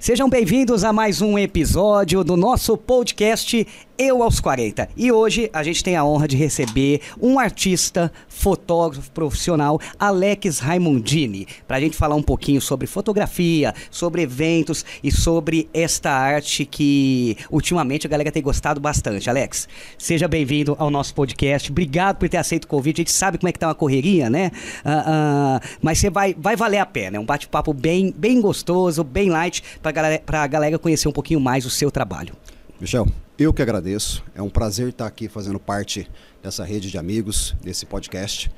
Sejam bem-vindos a mais um episódio do nosso podcast Eu aos 40. E hoje a gente tem a honra de receber um artista, fotógrafo profissional, Alex Raimundini, para a gente falar um pouquinho sobre fotografia, sobre eventos e sobre esta arte que ultimamente a galera tem gostado bastante. Alex, seja bem-vindo ao nosso podcast. Obrigado por ter aceito o convite. A gente sabe como é que tá uma correria, né? Uh, uh, mas você vai, vai valer a pena. É um bate-papo bem, bem gostoso, bem light, galera, a galera conhecer um pouquinho mais o seu trabalho. Michel, eu que agradeço. É um prazer estar aqui fazendo parte dessa rede de amigos, desse podcast.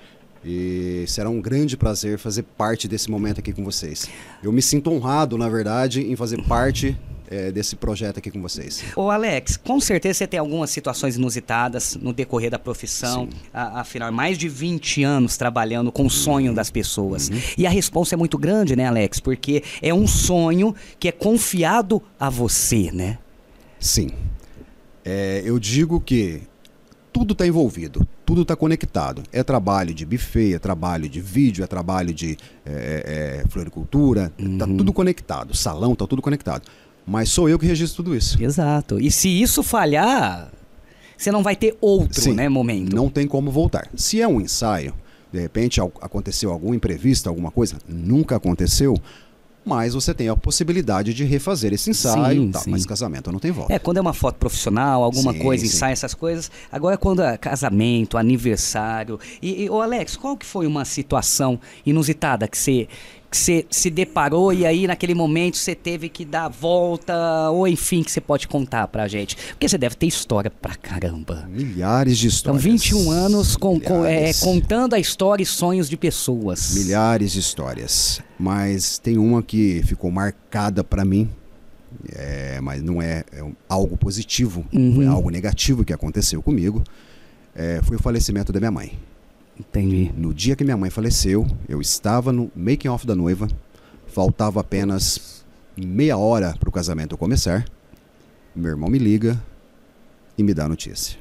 E será um grande prazer fazer parte desse momento aqui com vocês. Eu me sinto honrado, na verdade, em fazer parte é, desse projeto aqui com vocês. Ô Alex, com certeza você tem algumas situações inusitadas no decorrer da profissão. A, afinal, mais de 20 anos trabalhando com o sonho uhum. das pessoas. Uhum. E a resposta é muito grande, né, Alex? Porque é um sonho que é confiado a você, né? Sim. É, eu digo que tudo está envolvido, tudo está conectado. É trabalho de buffet, é trabalho de vídeo, é trabalho de é, é, é floricultura, está uhum. tudo conectado. Salão, está tudo conectado. Mas sou eu que registro tudo isso. Exato. E se isso falhar, você não vai ter outro, Sim, né, momento. Não tem como voltar. Se é um ensaio, de repente aconteceu algum imprevisto, alguma coisa, nunca aconteceu, mas você tem a possibilidade de refazer esse ensaio, sim, tá, sim. mas casamento não tem volta. É, quando é uma foto profissional, alguma sim, coisa, ensaio, essas coisas. Agora, quando é casamento, aniversário. E, e ô Alex, qual que foi uma situação inusitada que você que você se deparou e aí naquele momento você teve que dar a volta, ou enfim, que você pode contar pra gente? Porque você deve ter história pra caramba. Milhares de histórias. Então, 21 anos com, com, é, contando a história e sonhos de pessoas. Milhares de histórias. Mas tem uma que ficou marcada para mim, é, mas não é, é algo positivo, uhum. é algo negativo que aconteceu comigo. É, foi o falecimento da minha mãe. Entendi. No dia que minha mãe faleceu, eu estava no making off da noiva, faltava apenas meia hora para o casamento começar. Meu irmão me liga e me dá a notícia.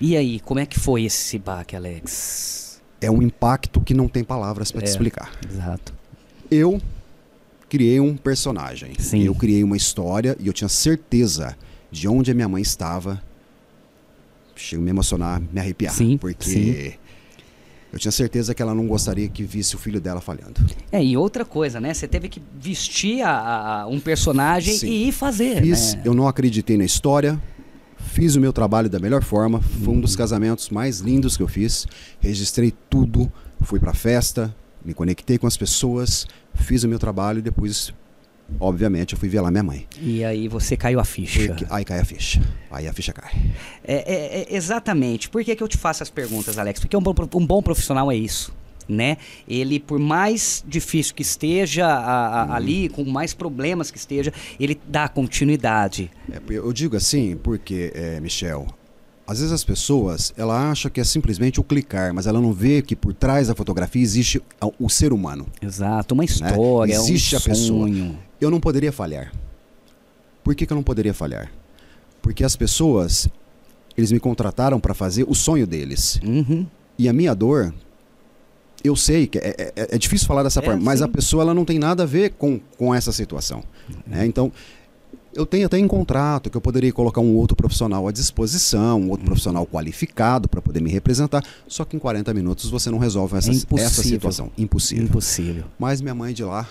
E aí, como é que foi esse baque, Alex? É um impacto que não tem palavras para é, te explicar. Exato. Eu criei um personagem. Sim. Eu criei uma história e eu tinha certeza de onde a minha mãe estava. Chego a me emocionar, me arrepiar. Sim, porque sim. Eu tinha certeza que ela não gostaria que visse o filho dela falhando. É, e outra coisa, né? Você teve que vestir a, a um personagem Sim. e ir fazer. Fiz, né? Eu não acreditei na história, fiz o meu trabalho da melhor forma. Foi um dos uhum. casamentos mais lindos que eu fiz. Registrei tudo, fui pra festa, me conectei com as pessoas, fiz o meu trabalho e depois obviamente, eu fui ver lá minha mãe. E aí você caiu a ficha. Aí cai a ficha. Aí a ficha cai. É, é, é exatamente. Por que, que eu te faço as perguntas, Alex? Porque um bom, um bom profissional é isso. Né? Ele, por mais difícil que esteja a, a, hum. ali, com mais problemas que esteja, ele dá continuidade. É, eu digo assim porque, é, Michel, às vezes as pessoas, ela acha que é simplesmente o clicar, mas ela não vê que por trás da fotografia existe o ser humano. Exato, uma história, né? existe um a pessoa. Eu não poderia falhar. Por que, que eu não poderia falhar? Porque as pessoas, eles me contrataram para fazer o sonho deles. Uhum. E a minha dor, eu sei que é, é, é difícil falar dessa é, forma, mas a pessoa ela não tem nada a ver com, com essa situação. Né? Então, eu tenho até em contrato que eu poderia colocar um outro profissional à disposição, um outro uhum. profissional qualificado para poder me representar, só que em 40 minutos você não resolve essa, é essa situação. Impossível. Impossível. Mas minha mãe de lá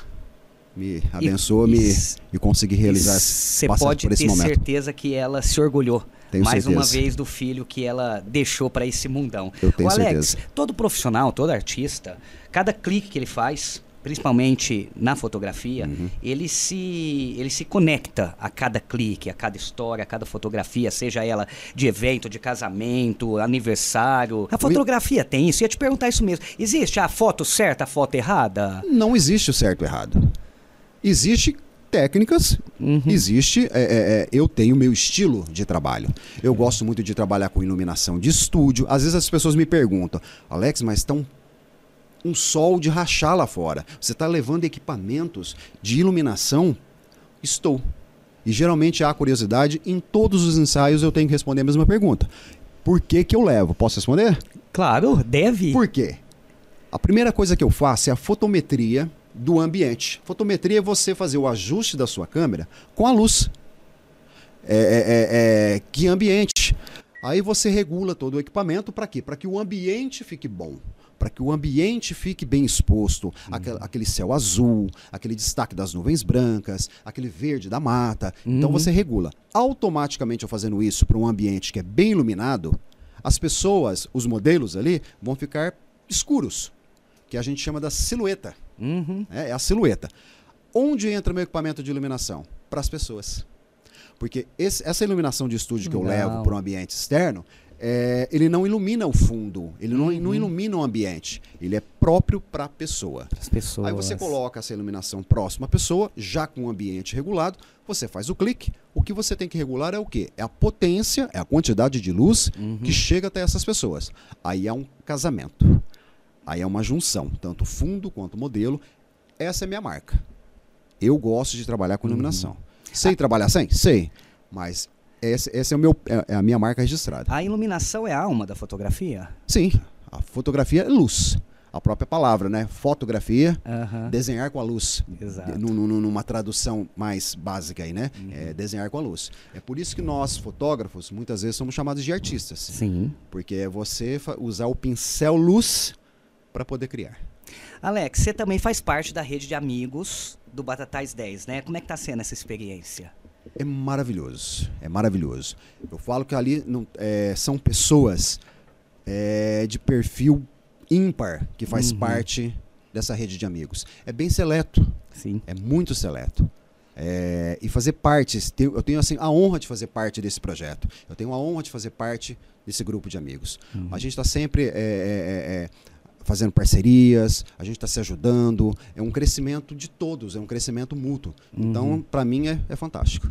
me abençoou, e, me, e consegui realizar Você pode ter momento. certeza que ela se orgulhou tenho mais certeza. uma vez do filho que ela deixou para esse mundão. Eu tenho o Alex, certeza. todo profissional, todo artista, cada clique que ele faz, principalmente na fotografia, uhum. ele, se, ele se conecta a cada clique, a cada história, a cada fotografia, seja ela de evento, de casamento, aniversário. A fotografia tem isso. Eu ia te perguntar isso mesmo. Existe a foto certa, a foto errada? Não existe o certo e errado. Existe técnicas, uhum. existe. É, é, é eu tenho meu estilo de trabalho. Eu gosto muito de trabalhar com iluminação de estúdio. Às vezes as pessoas me perguntam, Alex, mas tão um sol de rachar lá fora. Você está levando equipamentos de iluminação? Estou. E geralmente há curiosidade, em todos os ensaios eu tenho que responder a mesma pergunta. Por que, que eu levo? Posso responder? Claro, deve. Por quê? A primeira coisa que eu faço é a fotometria do ambiente. Fotometria é você fazer o ajuste da sua câmera com a luz. É, é, é, é que ambiente? Aí você regula todo o equipamento para quê? Para que o ambiente fique bom para que o ambiente fique bem exposto, uhum. aquele, céu azul, aquele destaque das nuvens brancas, aquele verde da mata. Então uhum. Então você regula. Automaticamente, eu fazendo isso para um ambiente que é bem iluminado, as pessoas, os modelos ali, vão ficar escuros, que a gente chama da silhueta. Uhum. É, é a silhueta. Onde entra meu equipamento de iluminação? Para as pessoas. Porque esse, essa iluminação de estúdio que eu levo para um ambiente externo, é, ele não ilumina o fundo, ele não, não uhum. ilumina o ambiente. Ele é próprio para a pessoa. pessoas. Aí você coloca essa iluminação próxima à pessoa, já com o ambiente regulado, você faz o clique. O que você tem que regular é o quê? É a potência, é a quantidade de luz uhum. que chega até essas pessoas. Aí é um casamento. Aí é uma junção, tanto fundo quanto modelo. Essa é a minha marca. Eu gosto de trabalhar com iluminação. Uhum. Sei ah. trabalhar sem? Sei. Mas esse, esse é, o meu, é, é a minha marca registrada. A iluminação é a alma da fotografia? Sim. A fotografia é luz a própria palavra, né? Fotografia, uhum. desenhar com a luz. Exato. Numa tradução mais básica aí, né? Uhum. É desenhar com a luz. É por isso que nós, fotógrafos, muitas vezes somos chamados de artistas. Sim. Porque é você usar o pincel luz para poder criar. Alex, você também faz parte da rede de amigos do Batatais 10, né? Como é que tá sendo essa experiência? É maravilhoso, é maravilhoso. Eu falo que ali não, é, são pessoas é, de perfil ímpar que faz uhum. parte dessa rede de amigos. É bem seleto. Sim. É muito seleto. É, e fazer parte, eu tenho assim, a honra de fazer parte desse projeto. Eu tenho a honra de fazer parte desse grupo de amigos. Uhum. A gente está sempre é, é, é, é fazendo parcerias, a gente está se ajudando. É um crescimento de todos, é um crescimento mútuo. Uhum. Então, para mim, é, é, fantástico.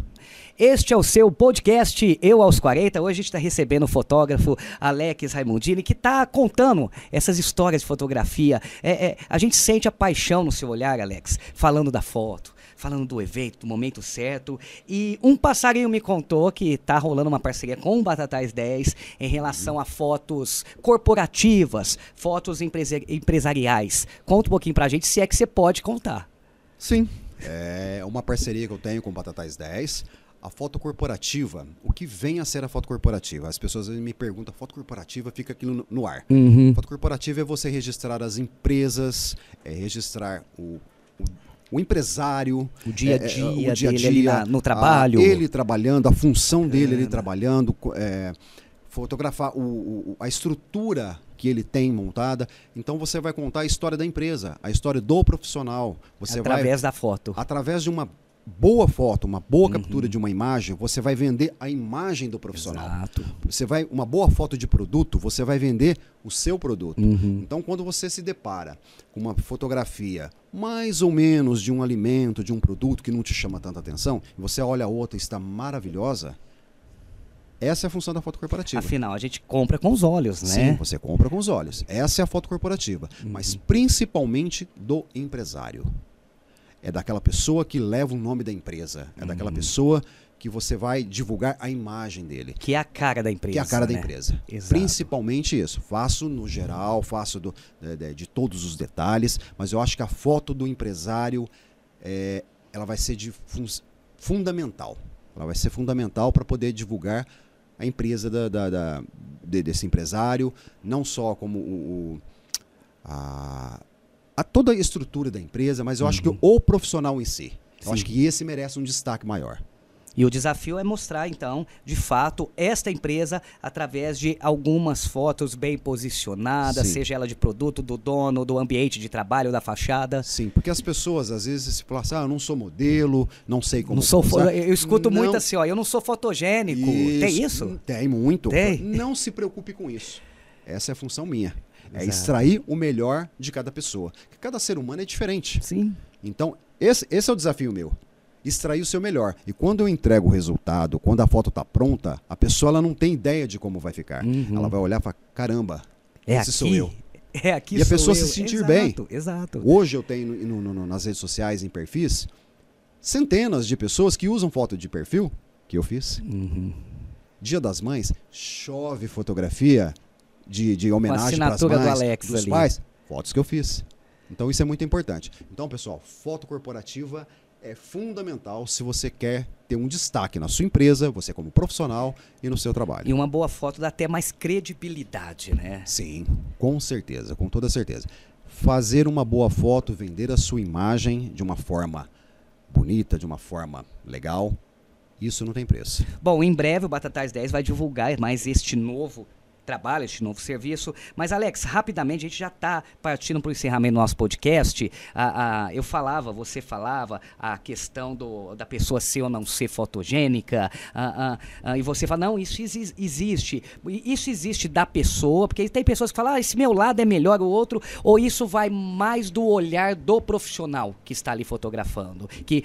Este é o seu podcast Eu aos 40. Hoje a gente está recebendo o fotógrafo Alex Raimundini, que está contando essas histórias de fotografia. É, é, a gente sente a paixão no seu olhar, Alex, falando da foto falando do evento, do momento certo. E um passarinho me contou que tá rolando uma parceria com o Batatais 10 em relação a fotos corporativas, fotos empresariais. Conta um pouquinho pra gente se é que você pode contar. Sim. É uma parceria que eu tenho com o Batatais 10. A foto corporativa, o que vem a ser a foto corporativa? As pessoas me perguntam, a foto corporativa fica aquilo no, no ar. Uhum. Foto corporativa é você registrar as empresas, é registrar o, o empresário, o dia a dia, é, o dia, -a -dia dele na, no trabalho, a, ele trabalhando, a função dele, ele trabalhando, é, fotografar o, o, a estrutura que ele tem montada. Então você vai contar a história da empresa, a história do profissional. Você através vai, da foto. Através de uma boa foto, uma boa uhum. captura de uma imagem, você vai vender a imagem do profissional. Exato. Você vai uma boa foto de produto, você vai vender o seu produto. Uhum. Então, quando você se depara com uma fotografia mais ou menos de um alimento, de um produto que não te chama tanta atenção, e você olha a outra e está maravilhosa, essa é a função da foto corporativa. Afinal, a gente compra com os olhos, né? Sim, você compra com os olhos. Essa é a foto corporativa, uhum. mas principalmente do empresário é daquela pessoa que leva o nome da empresa, é uhum. daquela pessoa que você vai divulgar a imagem dele. Que é a cara da empresa. Que é a cara né? da empresa. Exato. Principalmente isso. Faço no geral, faço do, de, de, todos os detalhes, mas eu acho que a foto do empresário é, ela vai ser de fun fundamental. Ela vai ser fundamental para poder divulgar a empresa da, da, da de, desse empresário, não só como o, o a, a toda a estrutura da empresa, mas eu uhum. acho que uhum. o profissional em si. Eu Sim. acho que esse merece um destaque maior. E o desafio é mostrar, então, de fato, esta empresa através de algumas fotos bem posicionadas, Sim. seja ela de produto, do dono, do ambiente de trabalho, da fachada. Sim, porque as pessoas às vezes se falam assim, ah, eu não sou modelo, não sei como. Não sou Eu escuto não... muito assim, ó, eu não sou fotogênico. Isso. Tem isso? Tem muito. Tem. Não se preocupe com isso. Essa é a função minha. É extrair o melhor de cada pessoa. Cada ser humano é diferente. Sim. Então, esse, esse é o desafio meu. Extrair o seu melhor. E quando eu entrego o resultado, quando a foto está pronta, a pessoa ela não tem ideia de como vai ficar. Uhum. Ela vai olhar e falar: caramba, é esse aqui. sou eu. É aqui e a pessoa eu. se sentir exato, bem. Exato. Hoje eu tenho no, no, nas redes sociais, em perfis, centenas de pessoas que usam foto de perfil que eu fiz. Uhum. Dia das Mães, chove fotografia de, de homenagem para as mães, do Alex dos ali. pais, fotos que eu fiz. Então isso é muito importante. Então, pessoal, foto corporativa é fundamental se você quer ter um destaque na sua empresa, você como profissional e no seu trabalho. E uma boa foto dá até mais credibilidade, né? Sim, com certeza, com toda certeza. Fazer uma boa foto, vender a sua imagem de uma forma bonita, de uma forma legal, isso não tem preço. Bom, em breve o Batatais 10 vai divulgar mais este novo trabalho, este novo serviço. Mas, Alex, rapidamente, a gente já está partindo para o encerramento do nosso podcast. Ah, ah, eu falava, você falava, a questão do, da pessoa ser ou não ser fotogênica. Ah, e você fala, não, isso existe. Isso existe da pessoa, porque tem pessoas que falam, ah, esse meu lado é melhor o outro, ou isso vai mais do olhar do profissional que está ali fotografando. Que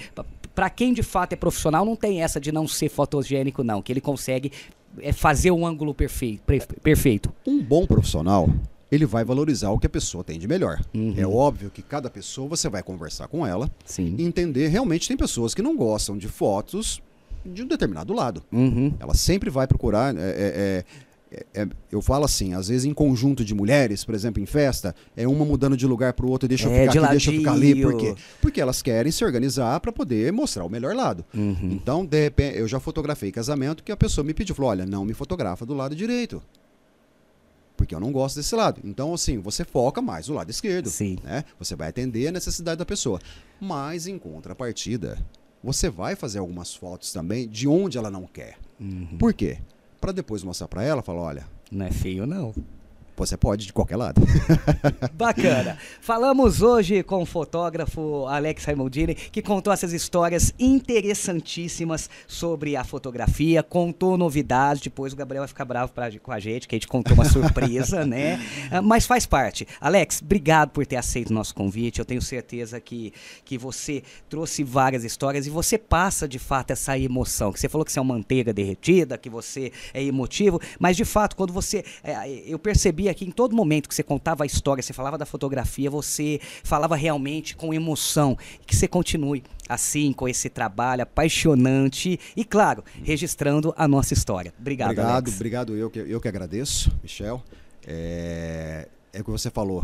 para quem de fato é profissional, não tem essa de não ser fotogênico, não, que ele consegue é fazer o ângulo perfeito, perfeito. Um bom profissional, ele vai valorizar o que a pessoa tem de melhor. Uhum. É óbvio que cada pessoa você vai conversar com ela Sim. e entender. Realmente tem pessoas que não gostam de fotos de um determinado lado. Uhum. Ela sempre vai procurar. É, é, é é, é, eu falo assim, às vezes em conjunto de mulheres, por exemplo, em festa, é uma mudando de lugar para o outro, deixa eu é, ficar de aqui, deixa eu ficar ali, por quê? Porque elas querem se organizar para poder mostrar o melhor lado. Uhum. Então, de repente, eu já fotografei casamento que a pessoa me pediu, falou, olha, não me fotografa do lado direito. Porque eu não gosto desse lado. Então, assim, você foca mais o lado esquerdo. Sim. Né? Você vai atender a necessidade da pessoa. Mas, em contrapartida, você vai fazer algumas fotos também de onde ela não quer. Uhum. Por quê? Para depois mostrar para ela, falar, olha, não é feio, não. Você pode de qualquer lado. Bacana. Falamos hoje com o fotógrafo Alex Raimondini, que contou essas histórias interessantíssimas sobre a fotografia, contou novidades. Depois o Gabriel vai ficar bravo pra, com a gente, que a gente contou uma surpresa, né? Ah, mas faz parte. Alex, obrigado por ter aceito o nosso convite. Eu tenho certeza que, que você trouxe várias histórias e você passa de fato essa emoção. Que você falou que você é uma manteiga derretida, que você é emotivo, mas de fato, quando você. É, eu percebi aqui em todo momento que você contava a história, você falava da fotografia, você falava realmente com emoção. Que você continue assim, com esse trabalho apaixonante e, claro, registrando a nossa história. Obrigado, Obrigado, Alex. obrigado. Eu que, eu que agradeço, Michel. É, é o que você falou.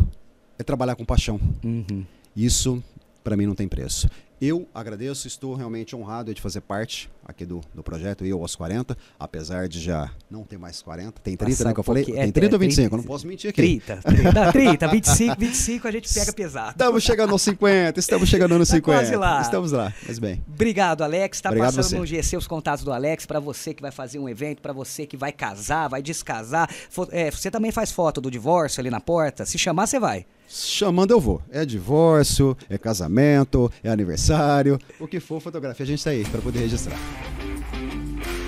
É trabalhar com paixão. Uhum. Isso, para mim, não tem preço. Eu agradeço, estou realmente honrado de fazer parte aqui do, do projeto Eu aos 40, apesar de já não ter mais 40. Tem 30, Passar né? Que eu falei? pouquinho- Tem é, 30 ou é, 25? 30, eu não posso mentir aqui. 30, 30, 30, 25, 25 a gente pega pesado. Estamos chegando aos 50, estamos chegando nos Tá 50. quase lá. Estamos lá, mas bem. Obrigado, Alex. Tá Obrigado passando você. no GC os contatos do Alex para você que vai fazer um evento, para você que vai casar, vai descasar. É, você também faz foto do divórcio ali na porta. Se chamar, você vai. Chamando eu vou. É divórcio, é casamento, é aniversário, o que for fotografia, a gente está aí para poder registrar. Bye.